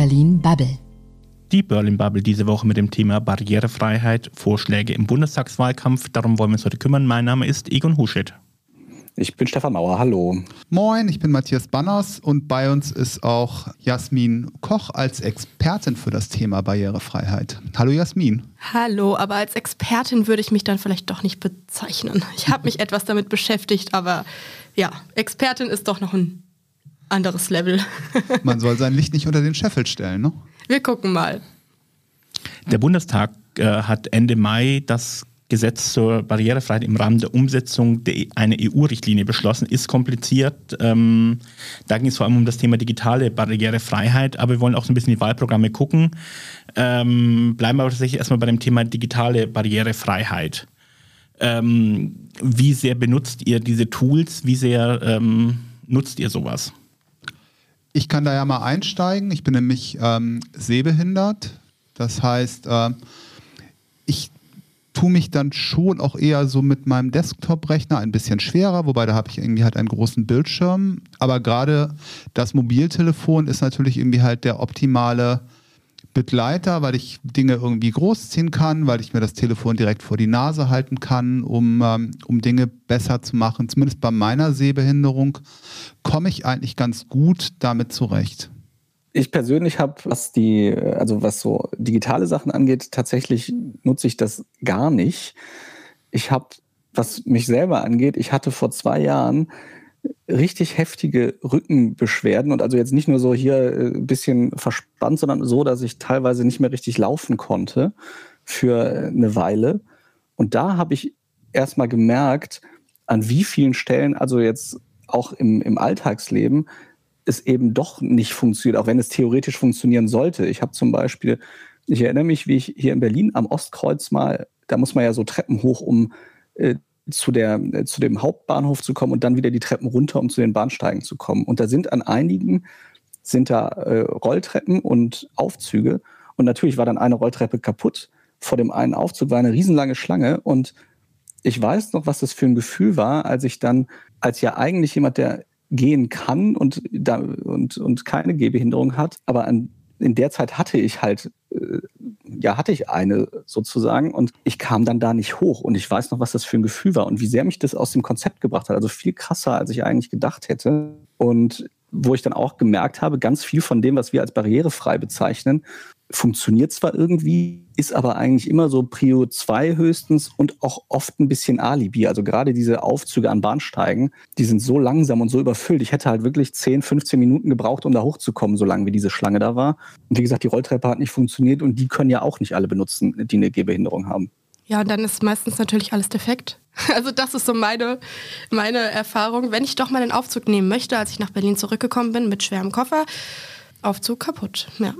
Berlin Bubble. Die Berlin Bubble diese Woche mit dem Thema Barrierefreiheit, Vorschläge im Bundestagswahlkampf. Darum wollen wir uns heute kümmern. Mein Name ist Egon Huschet. Ich bin Stefan Mauer, hallo. Moin, ich bin Matthias Banners und bei uns ist auch Jasmin Koch als Expertin für das Thema Barrierefreiheit. Hallo Jasmin. Hallo, aber als Expertin würde ich mich dann vielleicht doch nicht bezeichnen. Ich habe mich etwas damit beschäftigt, aber ja, Expertin ist doch noch ein anderes Level. Man soll sein Licht nicht unter den Scheffel stellen, ne? Wir gucken mal. Der Bundestag äh, hat Ende Mai das Gesetz zur Barrierefreiheit im Rahmen der Umsetzung der, einer EU-Richtlinie beschlossen. Ist kompliziert. Ähm, da ging es vor allem um das Thema digitale Barrierefreiheit, aber wir wollen auch so ein bisschen die Wahlprogramme gucken. Ähm, bleiben wir aber tatsächlich erstmal bei dem Thema digitale Barrierefreiheit. Ähm, wie sehr benutzt ihr diese Tools? Wie sehr ähm, nutzt ihr sowas? Ich kann da ja mal einsteigen. Ich bin nämlich ähm, sehbehindert. Das heißt, äh, ich tue mich dann schon auch eher so mit meinem Desktop-Rechner ein bisschen schwerer, wobei da habe ich irgendwie halt einen großen Bildschirm. Aber gerade das Mobiltelefon ist natürlich irgendwie halt der optimale Begleiter, weil ich Dinge irgendwie großziehen kann, weil ich mir das Telefon direkt vor die Nase halten kann, um, ähm, um Dinge besser zu machen. Zumindest bei meiner Sehbehinderung komme ich eigentlich ganz gut damit zurecht. Ich persönlich habe, was die, also was so digitale Sachen angeht, tatsächlich nutze ich das gar nicht. Ich habe, was mich selber angeht, ich hatte vor zwei Jahren richtig heftige Rückenbeschwerden und also jetzt nicht nur so hier ein äh, bisschen verspannt, sondern so, dass ich teilweise nicht mehr richtig laufen konnte für eine Weile. Und da habe ich erstmal gemerkt, an wie vielen Stellen, also jetzt auch im, im Alltagsleben, es eben doch nicht funktioniert, auch wenn es theoretisch funktionieren sollte. Ich habe zum Beispiel, ich erinnere mich, wie ich hier in Berlin am Ostkreuz mal, da muss man ja so Treppen hoch, um äh, zu, der, äh, zu dem Hauptbahnhof zu kommen und dann wieder die Treppen runter, um zu den Bahnsteigen zu kommen. Und da sind an einigen sind da äh, Rolltreppen und Aufzüge. Und natürlich war dann eine Rolltreppe kaputt. Vor dem einen Aufzug war eine riesenlange Schlange. Und ich weiß noch, was das für ein Gefühl war, als ich dann, als ja eigentlich jemand, der gehen kann und, da, und, und keine Gehbehinderung hat, aber an, in der Zeit hatte ich halt ja, hatte ich eine sozusagen und ich kam dann da nicht hoch und ich weiß noch, was das für ein Gefühl war und wie sehr mich das aus dem Konzept gebracht hat. Also viel krasser, als ich eigentlich gedacht hätte. Und wo ich dann auch gemerkt habe, ganz viel von dem, was wir als barrierefrei bezeichnen, funktioniert zwar irgendwie, ist aber eigentlich immer so Prio 2 höchstens und auch oft ein bisschen Alibi. Also gerade diese Aufzüge an Bahnsteigen, die sind so langsam und so überfüllt. Ich hätte halt wirklich 10, 15 Minuten gebraucht, um da hochzukommen, so lange wie diese Schlange da war. Und wie gesagt, die Rolltreppe hat nicht funktioniert und die können ja auch nicht alle benutzen, die eine Gehbehinderung haben. Ja, und dann ist meistens natürlich alles defekt. Also das ist so meine, meine Erfahrung. Wenn ich doch mal den Aufzug nehmen möchte, als ich nach Berlin zurückgekommen bin mit schwerem Koffer, Aufzug kaputt. Ja.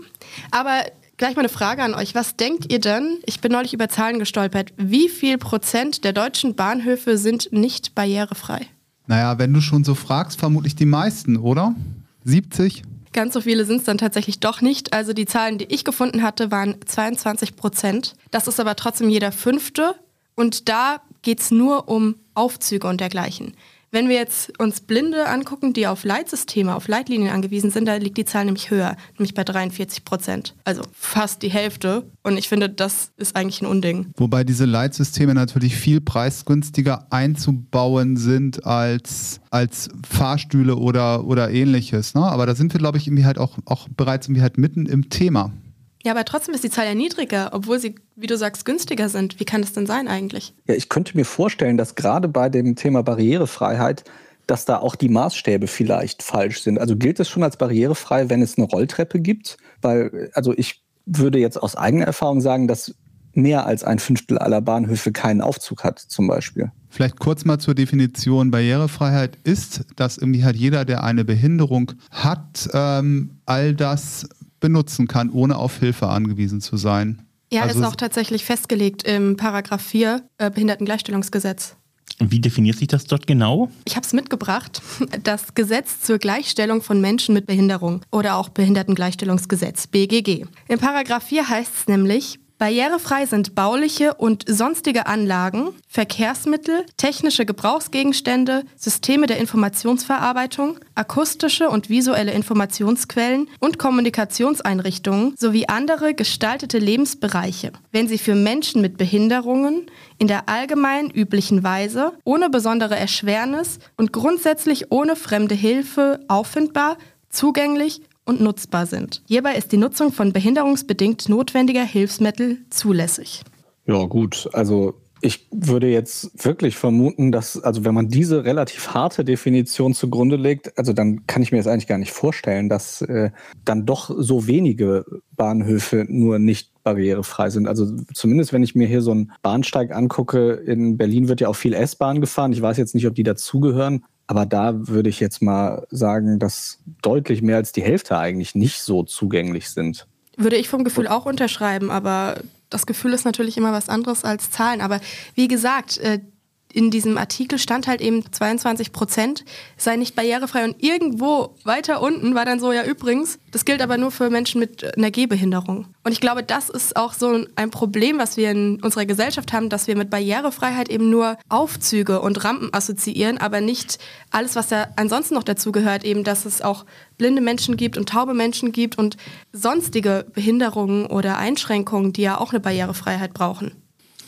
Aber Gleich mal eine Frage an euch. Was denkt ihr denn? Ich bin neulich über Zahlen gestolpert. Wie viel Prozent der deutschen Bahnhöfe sind nicht barrierefrei? Naja, wenn du schon so fragst, vermutlich die meisten, oder? 70? Ganz so viele sind es dann tatsächlich doch nicht. Also die Zahlen, die ich gefunden hatte, waren 22 Prozent. Das ist aber trotzdem jeder fünfte. Und da geht es nur um Aufzüge und dergleichen. Wenn wir jetzt uns Blinde angucken, die auf Leitsysteme, auf Leitlinien angewiesen sind, da liegt die Zahl nämlich höher, nämlich bei 43 Prozent. Also fast die Hälfte. Und ich finde, das ist eigentlich ein Unding. Wobei diese Leitsysteme natürlich viel preisgünstiger einzubauen sind als, als Fahrstühle oder, oder ähnliches. Ne? Aber da sind wir, glaube ich, irgendwie halt auch, auch bereits irgendwie halt mitten im Thema. Ja, aber trotzdem ist die Zahl ja niedriger, obwohl sie, wie du sagst, günstiger sind. Wie kann das denn sein eigentlich? Ja, ich könnte mir vorstellen, dass gerade bei dem Thema Barrierefreiheit, dass da auch die Maßstäbe vielleicht falsch sind. Also gilt es schon als barrierefrei, wenn es eine Rolltreppe gibt? Weil, also ich würde jetzt aus eigener Erfahrung sagen, dass mehr als ein Fünftel aller Bahnhöfe keinen Aufzug hat, zum Beispiel. Vielleicht kurz mal zur Definition. Barrierefreiheit ist, dass irgendwie halt jeder, der eine Behinderung hat, ähm, all das benutzen kann, ohne auf Hilfe angewiesen zu sein. Ja, also ist auch tatsächlich festgelegt im Paragraph 4 äh, Behindertengleichstellungsgesetz. Und wie definiert sich das dort genau? Ich habe es mitgebracht. Das Gesetz zur Gleichstellung von Menschen mit Behinderung oder auch Behindertengleichstellungsgesetz, BGG. Im Paragraph 4 heißt es nämlich, Barrierefrei sind bauliche und sonstige Anlagen, Verkehrsmittel, technische Gebrauchsgegenstände, Systeme der Informationsverarbeitung, akustische und visuelle Informationsquellen und Kommunikationseinrichtungen sowie andere gestaltete Lebensbereiche, wenn sie für Menschen mit Behinderungen in der allgemein üblichen Weise, ohne besondere Erschwernis und grundsätzlich ohne fremde Hilfe auffindbar, zugänglich und nutzbar sind. Hierbei ist die Nutzung von behinderungsbedingt notwendiger Hilfsmittel zulässig. Ja, gut. Also ich würde jetzt wirklich vermuten, dass, also wenn man diese relativ harte Definition zugrunde legt, also dann kann ich mir jetzt eigentlich gar nicht vorstellen, dass äh, dann doch so wenige Bahnhöfe nur nicht barrierefrei sind. Also zumindest wenn ich mir hier so einen Bahnsteig angucke, in Berlin wird ja auch viel S-Bahn gefahren. Ich weiß jetzt nicht, ob die dazugehören, aber da würde ich jetzt mal sagen, dass deutlich mehr als die Hälfte eigentlich nicht so zugänglich sind. Würde ich vom Gefühl auch unterschreiben, aber das Gefühl ist natürlich immer was anderes als Zahlen. Aber wie gesagt, äh, in diesem Artikel stand halt eben 22 Prozent sei nicht barrierefrei und irgendwo weiter unten war dann so, ja übrigens, das gilt aber nur für Menschen mit einer Gehbehinderung. Und ich glaube, das ist auch so ein Problem, was wir in unserer Gesellschaft haben, dass wir mit Barrierefreiheit eben nur Aufzüge und Rampen assoziieren, aber nicht alles, was da ansonsten noch dazu gehört, eben, dass es auch blinde Menschen gibt und taube Menschen gibt und sonstige Behinderungen oder Einschränkungen, die ja auch eine Barrierefreiheit brauchen.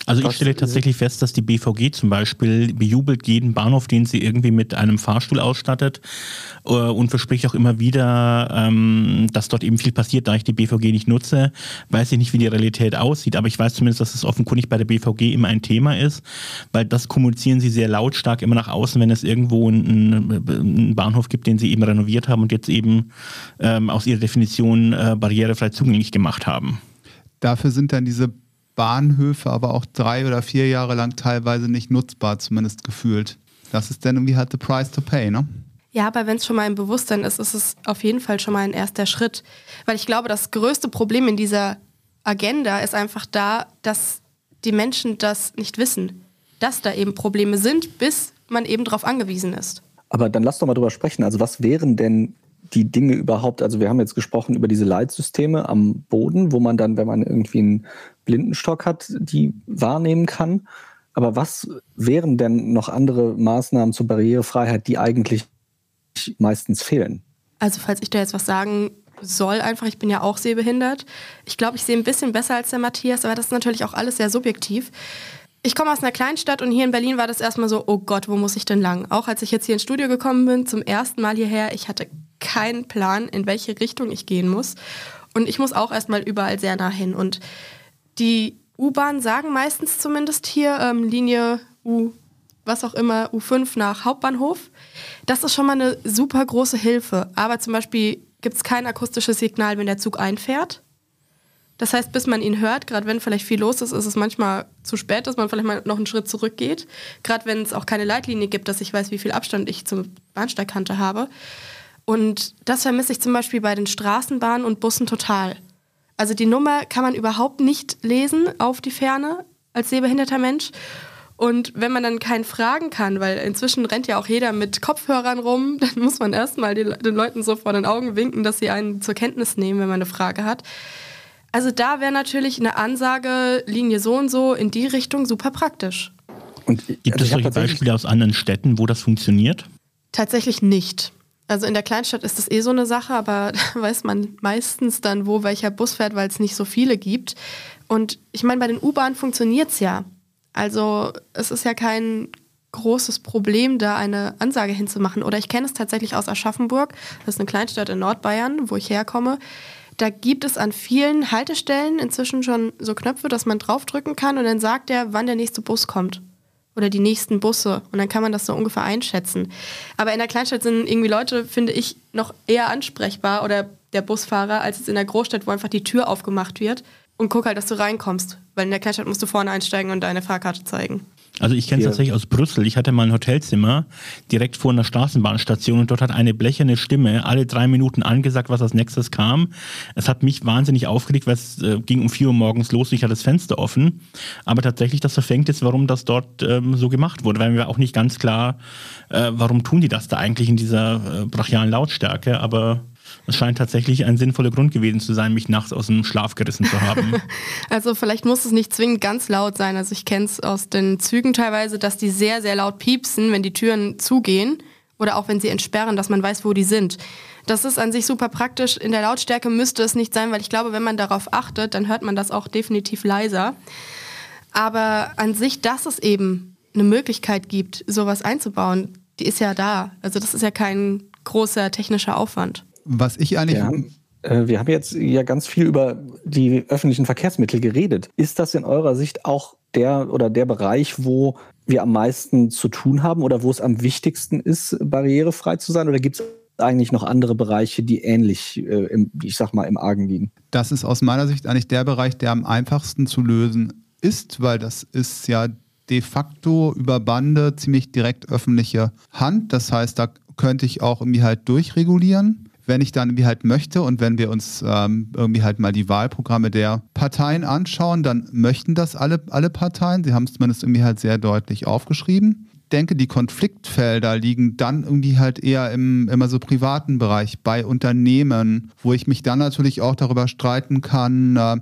Also ich stelle tatsächlich fest, dass die BVG zum Beispiel bejubelt jeden Bahnhof, den sie irgendwie mit einem Fahrstuhl ausstattet äh, und verspricht auch immer wieder, ähm, dass dort eben viel passiert, da ich die BVG nicht nutze. Weiß ich nicht, wie die Realität aussieht, aber ich weiß zumindest, dass es offenkundig bei der BVG immer ein Thema ist, weil das kommunizieren sie sehr lautstark immer nach außen, wenn es irgendwo einen, einen Bahnhof gibt, den sie eben renoviert haben und jetzt eben ähm, aus ihrer Definition äh, barrierefrei zugänglich gemacht haben. Dafür sind dann diese Bahnhöfe aber auch drei oder vier Jahre lang teilweise nicht nutzbar, zumindest gefühlt. Das ist dann irgendwie halt the price to pay, ne? Ja, aber wenn es schon mal im Bewusstsein ist, ist es auf jeden Fall schon mal ein erster Schritt. Weil ich glaube, das größte Problem in dieser Agenda ist einfach da, dass die Menschen das nicht wissen. Dass da eben Probleme sind, bis man eben darauf angewiesen ist. Aber dann lass doch mal drüber sprechen. Also was wären denn die Dinge überhaupt, also wir haben jetzt gesprochen über diese Leitsysteme am Boden, wo man dann, wenn man irgendwie einen Blindenstock hat, die wahrnehmen kann. Aber was wären denn noch andere Maßnahmen zur Barrierefreiheit, die eigentlich meistens fehlen? Also falls ich da jetzt was sagen soll, einfach, ich bin ja auch sehbehindert. Ich glaube, ich sehe ein bisschen besser als der Matthias, aber das ist natürlich auch alles sehr subjektiv. Ich komme aus einer Kleinstadt und hier in Berlin war das erstmal so, oh Gott, wo muss ich denn lang? Auch als ich jetzt hier ins Studio gekommen bin, zum ersten Mal hierher, ich hatte keinen Plan, in welche Richtung ich gehen muss. Und ich muss auch erstmal überall sehr nah hin. Und die U-Bahn sagen meistens zumindest hier ähm, Linie U, was auch immer, U5 nach Hauptbahnhof. Das ist schon mal eine super große Hilfe. Aber zum Beispiel gibt es kein akustisches Signal, wenn der Zug einfährt. Das heißt, bis man ihn hört, gerade wenn vielleicht viel los ist, ist es manchmal zu spät, dass man vielleicht mal noch einen Schritt zurückgeht. Gerade wenn es auch keine Leitlinie gibt, dass ich weiß, wie viel Abstand ich zur Bahnsteigkante habe. Und das vermisse ich zum Beispiel bei den Straßenbahnen und Bussen total. Also die Nummer kann man überhaupt nicht lesen auf die Ferne als sehbehinderter Mensch. Und wenn man dann keinen fragen kann, weil inzwischen rennt ja auch jeder mit Kopfhörern rum, dann muss man erstmal den Leuten so vor den Augen winken, dass sie einen zur Kenntnis nehmen, wenn man eine Frage hat. Also da wäre natürlich eine Ansage, Linie so und so in die Richtung super praktisch. Und, Gibt also es solche Beispiele aus anderen Städten, wo das funktioniert? Tatsächlich nicht. Also in der Kleinstadt ist das eh so eine Sache, aber da weiß man meistens dann, wo welcher Bus fährt, weil es nicht so viele gibt. Und ich meine, bei den U-Bahnen funktioniert es ja. Also es ist ja kein großes Problem, da eine Ansage hinzumachen. Oder ich kenne es tatsächlich aus Aschaffenburg, das ist eine Kleinstadt in Nordbayern, wo ich herkomme. Da gibt es an vielen Haltestellen inzwischen schon so Knöpfe, dass man draufdrücken kann und dann sagt er, wann der nächste Bus kommt oder die nächsten Busse. Und dann kann man das so ungefähr einschätzen. Aber in der Kleinstadt sind irgendwie Leute, finde ich, noch eher ansprechbar oder der Busfahrer, als es in der Großstadt, wo einfach die Tür aufgemacht wird. Und guck halt, dass du reinkommst. Weil in der Kleinstadt musst du vorne einsteigen und deine Fahrkarte zeigen. Also ich kenne es tatsächlich aus Brüssel. Ich hatte mal ein Hotelzimmer direkt vor einer Straßenbahnstation und dort hat eine blecherne Stimme alle drei Minuten angesagt, was als nächstes kam. Es hat mich wahnsinnig aufgeregt, weil es äh, ging um vier Uhr morgens los und ich hatte das Fenster offen. Aber tatsächlich, das verfängt jetzt, warum das dort ähm, so gemacht wurde, weil mir auch nicht ganz klar, äh, warum tun die das da eigentlich in dieser äh, brachialen Lautstärke. Aber Es scheint tatsächlich ein sinnvoller Grund gewesen zu sein, mich nachts aus dem Schlaf gerissen zu haben. also vielleicht muss es nicht zwingend ganz laut sein. Also ich kenne es aus den Zügen teilweise, dass die sehr, sehr laut piepsen, wenn die Türen zugehen oder auch wenn sie entsperren, dass man weiß, wo die sind. Das ist an sich super praktisch. In der Lautstärke müsste es nicht sein, weil ich glaube, wenn man darauf achtet, dann hört man das auch definitiv leiser. Aber an sich, dass es eben eine Möglichkeit gibt, sowas einzubauen, die ist ja da. Also das ist ja kein großer technischer Aufwand. Was ich eigentlich. Wir haben, äh, wir haben jetzt ja ganz viel über die öffentlichen Verkehrsmittel geredet. Ist das in eurer Sicht auch der oder der Bereich, wo wir am meisten zu tun haben oder wo es am wichtigsten ist, barrierefrei zu sein? Oder gibt es eigentlich noch andere Bereiche, die ähnlich, äh, im, ich sag mal, im Argen liegen? Das ist aus meiner Sicht eigentlich der Bereich, der am einfachsten zu lösen ist, weil das ist ja de facto über Bande ziemlich direkt öffentliche Hand. Das heißt, da könnte ich auch irgendwie halt durchregulieren wenn ich dann irgendwie halt möchte und wenn wir uns ähm, irgendwie halt mal die Wahlprogramme der Parteien anschauen, dann möchten das alle, alle Parteien. Sie haben es zumindest irgendwie halt sehr deutlich aufgeschrieben denke, die Konfliktfelder liegen dann irgendwie halt eher im immer so privaten Bereich, bei Unternehmen, wo ich mich dann natürlich auch darüber streiten kann, äh,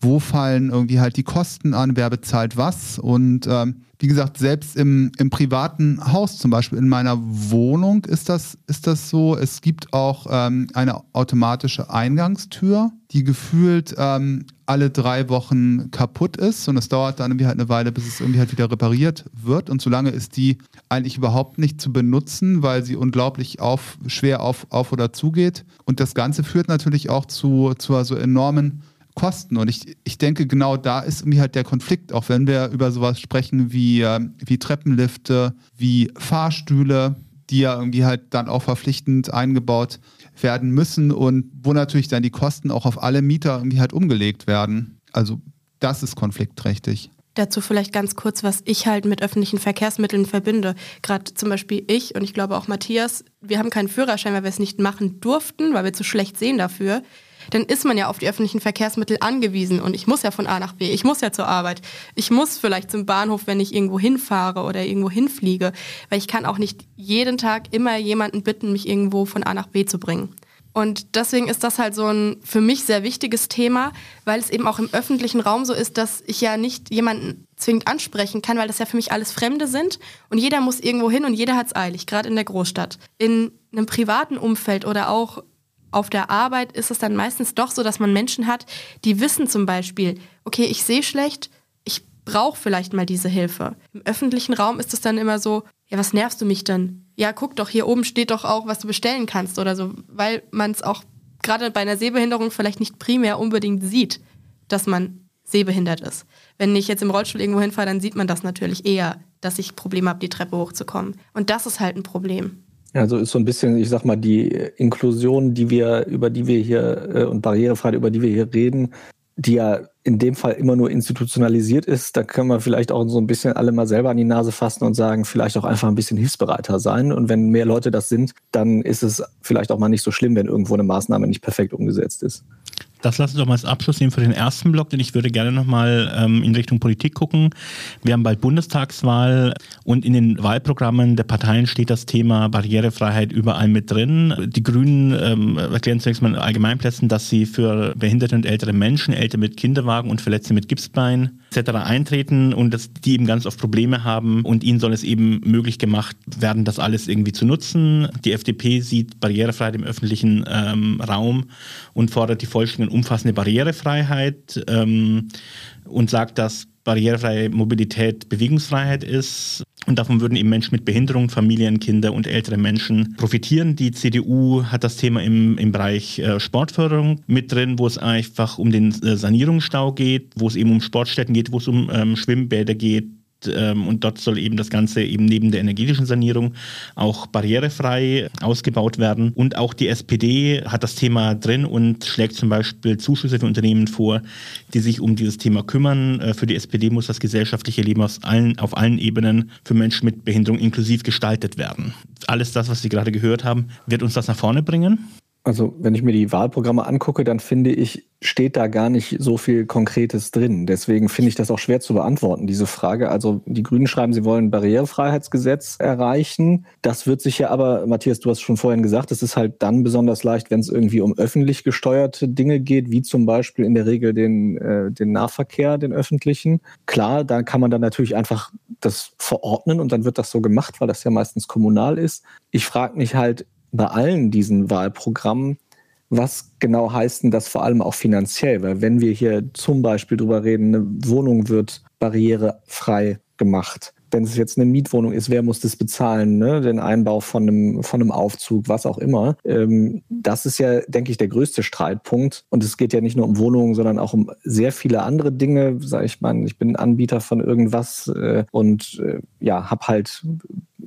wo fallen irgendwie halt die Kosten an, wer bezahlt was. Und äh, wie gesagt, selbst im, im privaten Haus, zum Beispiel in meiner Wohnung, ist das, ist das so. Es gibt auch ähm, eine automatische Eingangstür, die gefühlt ähm, alle drei Wochen kaputt ist und es dauert dann irgendwie halt eine Weile, bis es irgendwie halt wieder repariert wird. Und solange ist die eigentlich überhaupt nicht zu benutzen, weil sie unglaublich auf, schwer auf, auf oder zugeht. Und das Ganze führt natürlich auch zu, zu also enormen Kosten. Und ich, ich denke, genau da ist irgendwie halt der Konflikt, auch wenn wir über sowas sprechen wie, äh, wie Treppenlifte, wie Fahrstühle, die ja irgendwie halt dann auch verpflichtend eingebaut werden müssen und wo natürlich dann die Kosten auch auf alle Mieter irgendwie halt umgelegt werden. Also das ist konfliktträchtig. Dazu vielleicht ganz kurz, was ich halt mit öffentlichen Verkehrsmitteln verbinde. Gerade zum Beispiel ich und ich glaube auch Matthias, wir haben keinen Führerschein, weil wir es nicht machen durften, weil wir zu schlecht sehen dafür dann ist man ja auf die öffentlichen Verkehrsmittel angewiesen und ich muss ja von A nach B, ich muss ja zur Arbeit, ich muss vielleicht zum Bahnhof, wenn ich irgendwo hinfahre oder irgendwo hinfliege, weil ich kann auch nicht jeden Tag immer jemanden bitten, mich irgendwo von A nach B zu bringen. Und deswegen ist das halt so ein für mich sehr wichtiges Thema, weil es eben auch im öffentlichen Raum so ist, dass ich ja nicht jemanden zwingend ansprechen kann, weil das ja für mich alles Fremde sind und jeder muss irgendwo hin und jeder hat es eilig, gerade in der Großstadt. In einem privaten Umfeld oder auch auf der Arbeit ist es dann meistens doch so, dass man Menschen hat, die wissen zum Beispiel, okay, ich sehe schlecht, ich brauche vielleicht mal diese Hilfe. Im öffentlichen Raum ist es dann immer so, ja, was nervst du mich denn? Ja, guck doch, hier oben steht doch auch, was du bestellen kannst oder so, weil man es auch gerade bei einer Sehbehinderung vielleicht nicht primär unbedingt sieht, dass man sehbehindert ist. Wenn ich jetzt im Rollstuhl irgendwo hinfahre, dann sieht man das natürlich eher, dass ich Probleme habe, die Treppe hochzukommen. Und das ist halt ein Problem. Also ist so ein bisschen, ich sag mal, die Inklusion, die wir, über die wir hier äh, und Barrierefreiheit, über die wir hier reden, die ja in dem Fall immer nur institutionalisiert ist, da können wir vielleicht auch so ein bisschen alle mal selber an die Nase fassen und sagen, vielleicht auch einfach ein bisschen hilfsbereiter sein. Und wenn mehr Leute das sind, dann ist es vielleicht auch mal nicht so schlimm, wenn irgendwo eine Maßnahme nicht perfekt umgesetzt ist. Das lassen wir doch mal als Abschluss nehmen für den ersten Block, denn ich würde gerne nochmal ähm, in Richtung Politik gucken. Wir haben bald Bundestagswahl und in den Wahlprogrammen der Parteien steht das Thema Barrierefreiheit überall mit drin. Die Grünen ähm, erklären zunächst mal in Allgemeinplätzen, dass sie für behinderte und ältere Menschen, Ältere mit Kinderwagen und Verletzte mit Gipsbein etc. eintreten und dass die eben ganz oft Probleme haben und ihnen soll es eben möglich gemacht werden, das alles irgendwie zu nutzen. Die FDP sieht Barrierefreiheit im öffentlichen ähm, Raum und fordert die vollständige umfassende Barrierefreiheit ähm, und sagt, dass barrierefreie Mobilität Bewegungsfreiheit ist. Und davon würden eben Menschen mit Behinderung, Familien, Kinder und ältere Menschen profitieren. Die CDU hat das Thema im, im Bereich äh, Sportförderung mit drin, wo es einfach um den äh, Sanierungsstau geht, wo es eben um Sportstätten geht, wo es um ähm, Schwimmbäder geht, ähm, und dort soll eben das Ganze eben neben der energetischen Sanierung auch barrierefrei ausgebaut werden. Und auch die SPD hat das Thema drin und schlägt zum Beispiel Zuschüsse für Unternehmen vor, die sich um dieses Thema kümmern. Äh, für die SPD muss das gesellschaftliche Leben allen, auf allen Ebenen für Menschen mit Behinderung inklusiv gestaltet werden. Alles das, was Sie gerade gehört haben, wird uns das nach vorne bringen? Also wenn ich mir die Wahlprogramme angucke, dann finde ich, steht da gar nicht so viel Konkretes drin. Deswegen finde ich das auch schwer zu beantworten, diese Frage. Also die Grünen schreiben, sie wollen ein Barrierefreiheitsgesetz erreichen. Das wird sich ja aber, Matthias, du hast schon vorhin gesagt, es ist halt dann besonders leicht, wenn es irgendwie um öffentlich gesteuerte Dinge geht, wie zum Beispiel in der Regel den, äh, den Nahverkehr, den öffentlichen. Klar, da kann man dann natürlich einfach das verordnen und dann wird das so gemacht, weil das ja meistens kommunal ist. Ich frage mich halt, bei allen diesen Wahlprogrammen, was genau heißt denn das vor allem auch finanziell? Weil wenn wir hier zum Beispiel drüber reden, eine Wohnung wird barrierefrei gemacht. Wenn es jetzt eine Mietwohnung ist, wer muss das bezahlen? Ne? Den Einbau von einem, von einem Aufzug, was auch immer. Ähm, das ist ja, denke ich, der größte Streitpunkt. Und es geht ja nicht nur um Wohnungen, sondern auch um sehr viele andere Dinge. Sag ich mal, ich bin Anbieter von irgendwas äh, und äh, ja, habe halt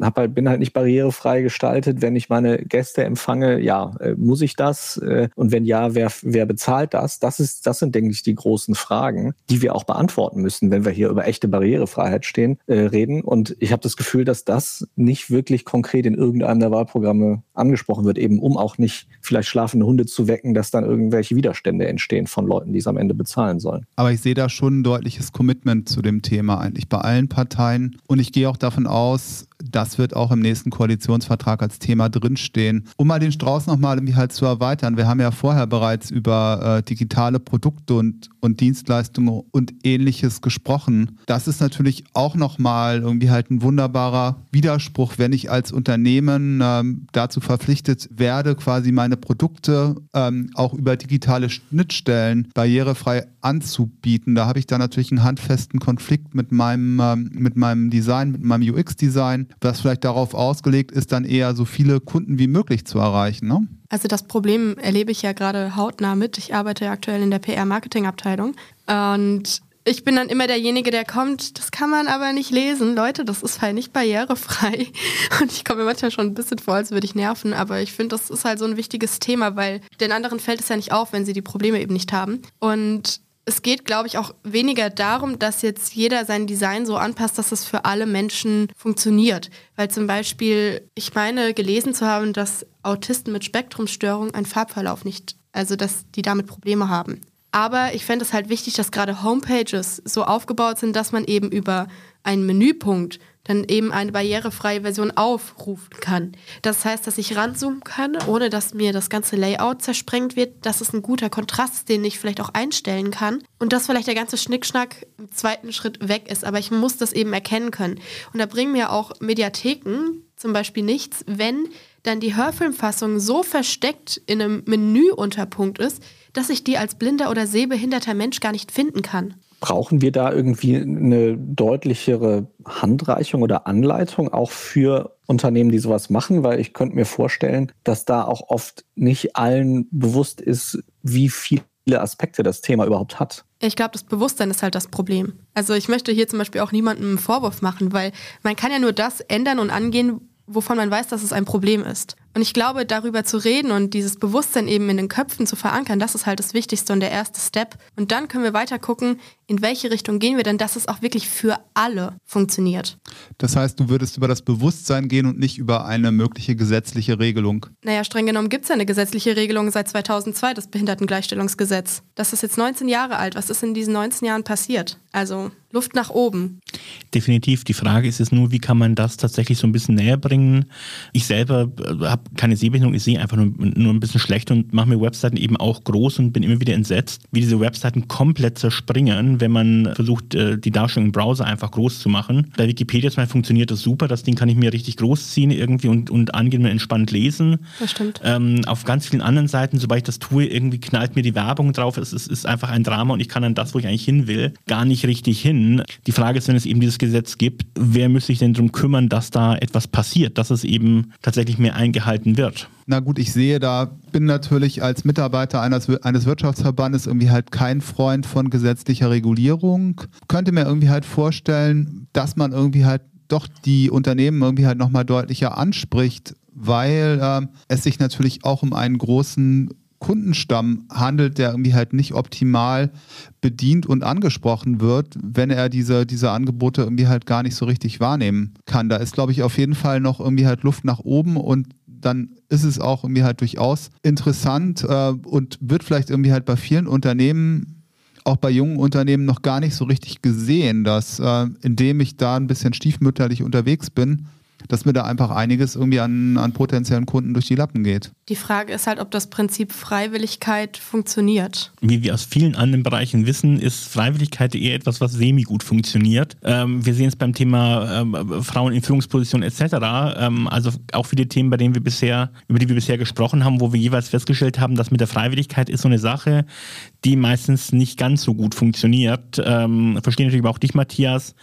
hab halt, bin halt nicht barrierefrei gestaltet. Wenn ich meine Gäste empfange, ja, äh, muss ich das? Äh, und wenn ja, wer, wer bezahlt das? Das, ist, das sind, denke ich, die großen Fragen, die wir auch beantworten müssen, wenn wir hier über echte Barrierefreiheit stehen, äh, reden. Und ich habe das Gefühl, dass das nicht wirklich konkret in irgendeinem der Wahlprogramme angesprochen wird, eben um auch nicht vielleicht schlafende Hunde zu wecken, dass dann irgendwelche Widerstände entstehen von Leuten, die es am Ende bezahlen sollen. Aber ich sehe da schon ein deutliches Commitment zu dem Thema eigentlich bei allen Parteien. Und ich gehe auch davon aus, das wird auch im nächsten Koalitionsvertrag als Thema drinstehen. Um mal den Strauß nochmal irgendwie halt zu erweitern. Wir haben ja vorher bereits über äh, digitale Produkte und, und Dienstleistungen und ähnliches gesprochen. Das ist natürlich auch nochmal irgendwie halt ein wunderbarer Widerspruch, wenn ich als Unternehmen ähm, dazu verpflichtet werde, quasi meine Produkte ähm, auch über digitale Schnittstellen barrierefrei anzubieten. Da habe ich dann natürlich einen handfesten Konflikt mit meinem, ähm, mit meinem Design, mit meinem UX-Design, was vielleicht darauf ausgelegt ist, dann eher so viele Kunden wie möglich zu erreichen. Ne? Also das Problem erlebe ich ja gerade hautnah mit. Ich arbeite ja aktuell in der PR-Marketing-Abteilung und ich bin dann immer derjenige, der kommt, das kann man aber nicht lesen. Leute, das ist halt nicht barrierefrei. Und ich komme mir manchmal schon ein bisschen vor, als würde ich nerven, aber ich finde, das ist halt so ein wichtiges Thema, weil den anderen fällt es ja nicht auf, wenn sie die Probleme eben nicht haben. Und es geht, glaube ich, auch weniger darum, dass jetzt jeder sein Design so anpasst, dass es für alle Menschen funktioniert. Weil zum Beispiel, ich meine, gelesen zu haben, dass Autisten mit Spektrumstörung einen Farbverlauf nicht, also dass die damit Probleme haben. Aber ich fände es halt wichtig, dass gerade Homepages so aufgebaut sind, dass man eben über einen Menüpunkt dann eben eine barrierefreie Version aufrufen kann. Das heißt, dass ich ranzoomen kann, ohne dass mir das ganze Layout zersprengt wird. Das ist ein guter Kontrast, den ich vielleicht auch einstellen kann. Und dass vielleicht der ganze Schnickschnack im zweiten Schritt weg ist. Aber ich muss das eben erkennen können. Und da bringen mir auch Mediatheken zum Beispiel nichts, wenn dann die Hörfilmfassung so versteckt in einem Menüunterpunkt ist, dass ich die als blinder oder sehbehinderter Mensch gar nicht finden kann. Brauchen wir da irgendwie eine deutlichere Handreichung oder Anleitung auch für Unternehmen, die sowas machen? Weil ich könnte mir vorstellen, dass da auch oft nicht allen bewusst ist, wie viele Aspekte das Thema überhaupt hat. Ich glaube, das Bewusstsein ist halt das Problem. Also ich möchte hier zum Beispiel auch niemandem einen Vorwurf machen, weil man kann ja nur das ändern und angehen, wovon man weiß, dass es ein Problem ist. Und ich glaube, darüber zu reden und dieses Bewusstsein eben in den Köpfen zu verankern, das ist halt das Wichtigste und der erste Step. Und dann können wir weiter gucken, in welche Richtung gehen wir denn, dass es auch wirklich für alle funktioniert. Das heißt, du würdest über das Bewusstsein gehen und nicht über eine mögliche gesetzliche Regelung? Naja, streng genommen gibt es ja eine gesetzliche Regelung seit 2002, das Behindertengleichstellungsgesetz. Das ist jetzt 19 Jahre alt. Was ist in diesen 19 Jahren passiert? Also Luft nach oben. Definitiv. Die Frage ist jetzt nur, wie kann man das tatsächlich so ein bisschen näher bringen? Ich selber äh, habe keine Sehbehinderung, ich sehe einfach nur, nur ein bisschen schlecht und mache mir Webseiten eben auch groß und bin immer wieder entsetzt, wie diese Webseiten komplett zerspringen, wenn man versucht, äh, die Darstellung im Browser einfach groß zu machen. Bei Wikipedia zum Beispiel funktioniert das super, das Ding kann ich mir richtig groß ziehen irgendwie und, und angenehm entspannt lesen. Das stimmt. Ähm, auf ganz vielen anderen Seiten, sobald ich das tue, irgendwie knallt mir die Werbung drauf, es ist, ist einfach ein Drama und ich kann dann das, wo ich eigentlich hin will, gar nicht richtig hin. Die Frage ist, wenn es eben dieses Gesetz gibt, wer müsste sich denn darum kümmern, dass da etwas passiert, dass es eben tatsächlich mehr eingehalten gehalten wird. Na gut, ich sehe da, bin natürlich als Mitarbeiter eines, eines Wirtschaftsverbandes irgendwie halt kein Freund von gesetzlicher Regulierung. Könnte mir irgendwie halt vorstellen, dass man irgendwie halt doch die Unternehmen irgendwie halt nochmal deutlicher anspricht, weil äh, es sich natürlich auch um einen großen Kundenstamm handelt, der irgendwie halt nicht optimal bedient und angesprochen wird, wenn er diese, diese Angebote irgendwie halt gar nicht so richtig wahrnehmen kann. Da ist, glaube ich, auf jeden Fall noch irgendwie halt Luft nach oben und dann ist es auch irgendwie halt durchaus interessant äh, und wird vielleicht irgendwie halt bei vielen Unternehmen auch bei jungen Unternehmen noch gar nicht so richtig gesehen, dass äh, indem ich da ein bisschen stiefmütterlich unterwegs bin, dass mir da einfach einiges irgendwie an, an potenziellen Kunden durch die Lappen geht. Die Frage ist halt, ob das Prinzip Freiwilligkeit funktioniert. Wie wir aus vielen anderen Bereichen wissen, ist Freiwilligkeit eher etwas, was semi-gut funktioniert. Ähm, wir sehen es beim Thema ähm, Frauen in Führungspositionen etc. Ähm, also auch viele Themen, bei denen wir bisher, über die wir bisher gesprochen haben, wo wir jeweils festgestellt haben, dass mit der Freiwilligkeit ist so eine Sache, die meistens nicht ganz so gut funktioniert. Ähm, verstehe natürlich aber auch dich, Matthias,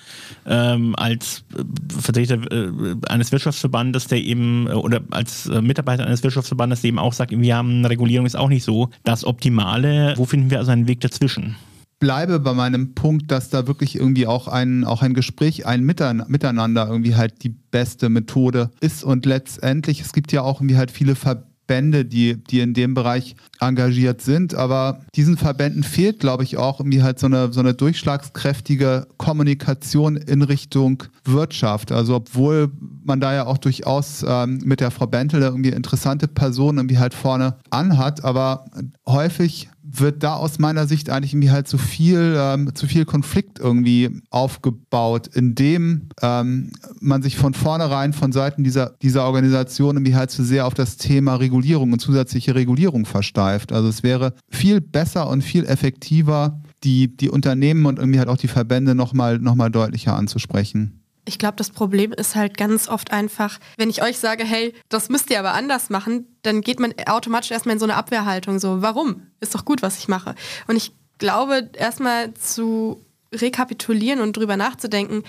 ähm, als äh, Vertreter äh, eines Wirtschaftsverbandes, der eben, äh, oder als äh, Mitarbeiter eines Wirtschaftsverbandes, der eben auch sagt, wir haben Regulierung ist auch nicht so das Optimale. Wo finden wir also einen Weg dazwischen? bleibe bei meinem Punkt, dass da wirklich irgendwie auch ein, auch ein Gespräch, ein Miteinander irgendwie halt die beste Methode ist. Und letztendlich, es gibt ja auch irgendwie halt viele Verbände, Verbände, die, die in dem Bereich engagiert sind. Aber diesen Verbänden fehlt, glaube ich, auch irgendwie halt so eine, so eine durchschlagskräftige Kommunikation in Richtung Wirtschaft. Also obwohl man da ja auch durchaus ähm, mit der Frau Bentel irgendwie interessante Personen irgendwie halt vorne anhat, aber häufig wird da aus meiner Sicht eigentlich irgendwie halt zu viel, ähm, zu viel Konflikt irgendwie aufgebaut, indem ähm, man sich von vornherein von Seiten dieser, dieser Organisation irgendwie halt zu sehr auf das Thema Regulierung und zusätzliche Regulierung versteift. Also es wäre viel besser und viel effektiver, die, die Unternehmen und irgendwie halt auch die Verbände nochmal noch mal deutlicher anzusprechen. Ich glaube, das Problem ist halt ganz oft einfach, wenn ich euch sage, hey, das müsst ihr aber anders machen, dann geht man automatisch erstmal in so eine Abwehrhaltung. So, warum? Ist doch gut, was ich mache. Und ich glaube, erstmal zu rekapitulieren und drüber nachzudenken,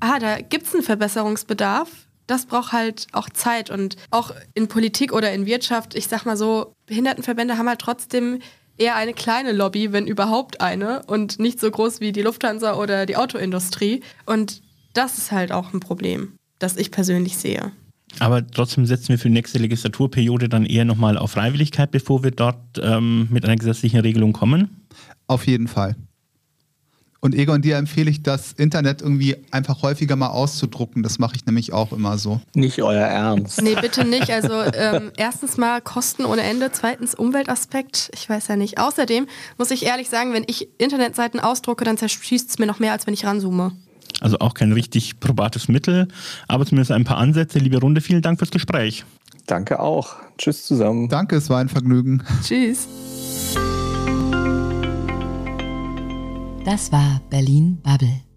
ah, da gibt es einen Verbesserungsbedarf. Das braucht halt auch Zeit und auch in Politik oder in Wirtschaft, ich sag mal so, Behindertenverbände haben halt trotzdem eher eine kleine Lobby, wenn überhaupt eine und nicht so groß wie die Lufthansa oder die Autoindustrie. Und das ist halt auch ein Problem, das ich persönlich sehe. Aber trotzdem setzen wir für die nächste Legislaturperiode dann eher nochmal auf Freiwilligkeit, bevor wir dort ähm, mit einer gesetzlichen Regelung kommen? Auf jeden Fall. Und Egon, dir empfehle ich, das Internet irgendwie einfach häufiger mal auszudrucken. Das mache ich nämlich auch immer so. Nicht euer Ernst. Nee, bitte nicht. Also ähm, erstens mal Kosten ohne Ende, zweitens Umweltaspekt. Ich weiß ja nicht. Außerdem muss ich ehrlich sagen, wenn ich Internetseiten ausdrucke, dann zerschießt es mir noch mehr, als wenn ich ranzoome. Also auch kein richtig probates Mittel, aber zumindest ein paar Ansätze. Liebe Runde, vielen Dank fürs Gespräch. Danke auch. Tschüss zusammen. Danke, es war ein Vergnügen. Tschüss. Das war Berlin Bubble.